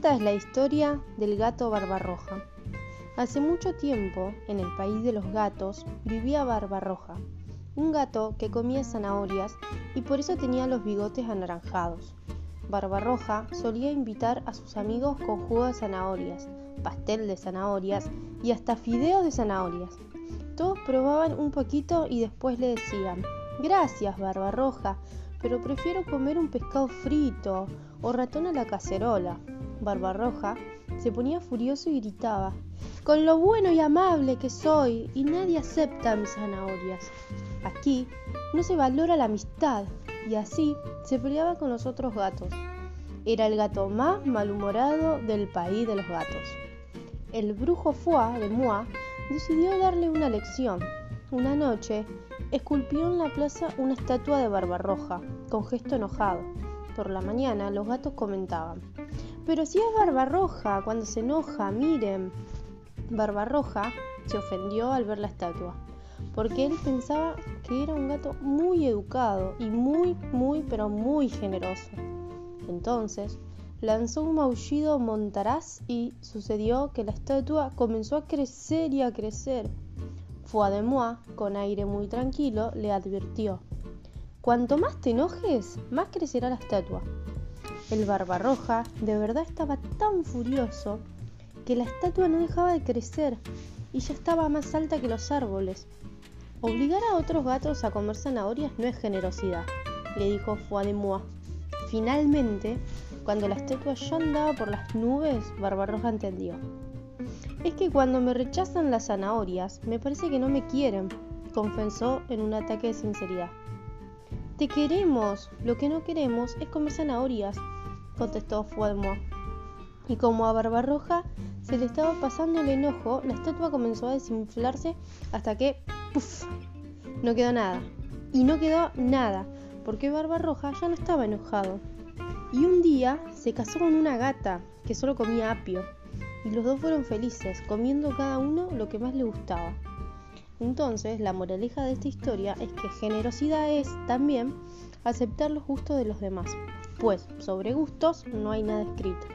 Esta es la historia del gato Barbarroja. Hace mucho tiempo, en el país de los gatos, vivía Barbarroja, un gato que comía zanahorias y por eso tenía los bigotes anaranjados. Barbarroja solía invitar a sus amigos con jugo de zanahorias, pastel de zanahorias y hasta fideos de zanahorias. Todos probaban un poquito y después le decían, gracias Barbarroja, pero prefiero comer un pescado frito o ratón a la cacerola. Barbarroja se ponía furioso y gritaba, con lo bueno y amable que soy, y nadie acepta mis zanahorias. Aquí no se valora la amistad, y así se peleaba con los otros gatos. Era el gato más malhumorado del país de los gatos. El brujo Foix de Moa decidió darle una lección. Una noche, esculpió en la plaza una estatua de Barbarroja, con gesto enojado. Por la mañana, los gatos comentaban, pero si es Barbarroja, cuando se enoja, miren. Barbarroja se ofendió al ver la estatua, porque él pensaba que era un gato muy educado y muy, muy, pero muy generoso. Entonces, lanzó un maullido montaraz y sucedió que la estatua comenzó a crecer y a crecer. Foademois, con aire muy tranquilo, le advirtió, Cuanto más te enojes, más crecerá la estatua. El Barbarroja de verdad estaba tan furioso que la estatua no dejaba de crecer y ya estaba más alta que los árboles. Obligar a otros gatos a comer zanahorias no es generosidad, le dijo Foademois. Finalmente, cuando la estatua ya andaba por las nubes, Barbarroja entendió. Es que cuando me rechazan las zanahorias, me parece que no me quieren, confesó en un ataque de sinceridad. Te queremos, lo que no queremos es comer zanahorias, contestó Fuadmo. Y como a Barbarroja se le estaba pasando el enojo, la estatua comenzó a desinflarse hasta que ¡puf! no quedó nada. Y no quedó nada, porque Barbarroja ya no estaba enojado. Y un día se casó con una gata que solo comía apio y los dos fueron felices, comiendo cada uno lo que más le gustaba. Entonces, la moraleja de esta historia es que generosidad es también aceptar los gustos de los demás, pues sobre gustos no hay nada escrito.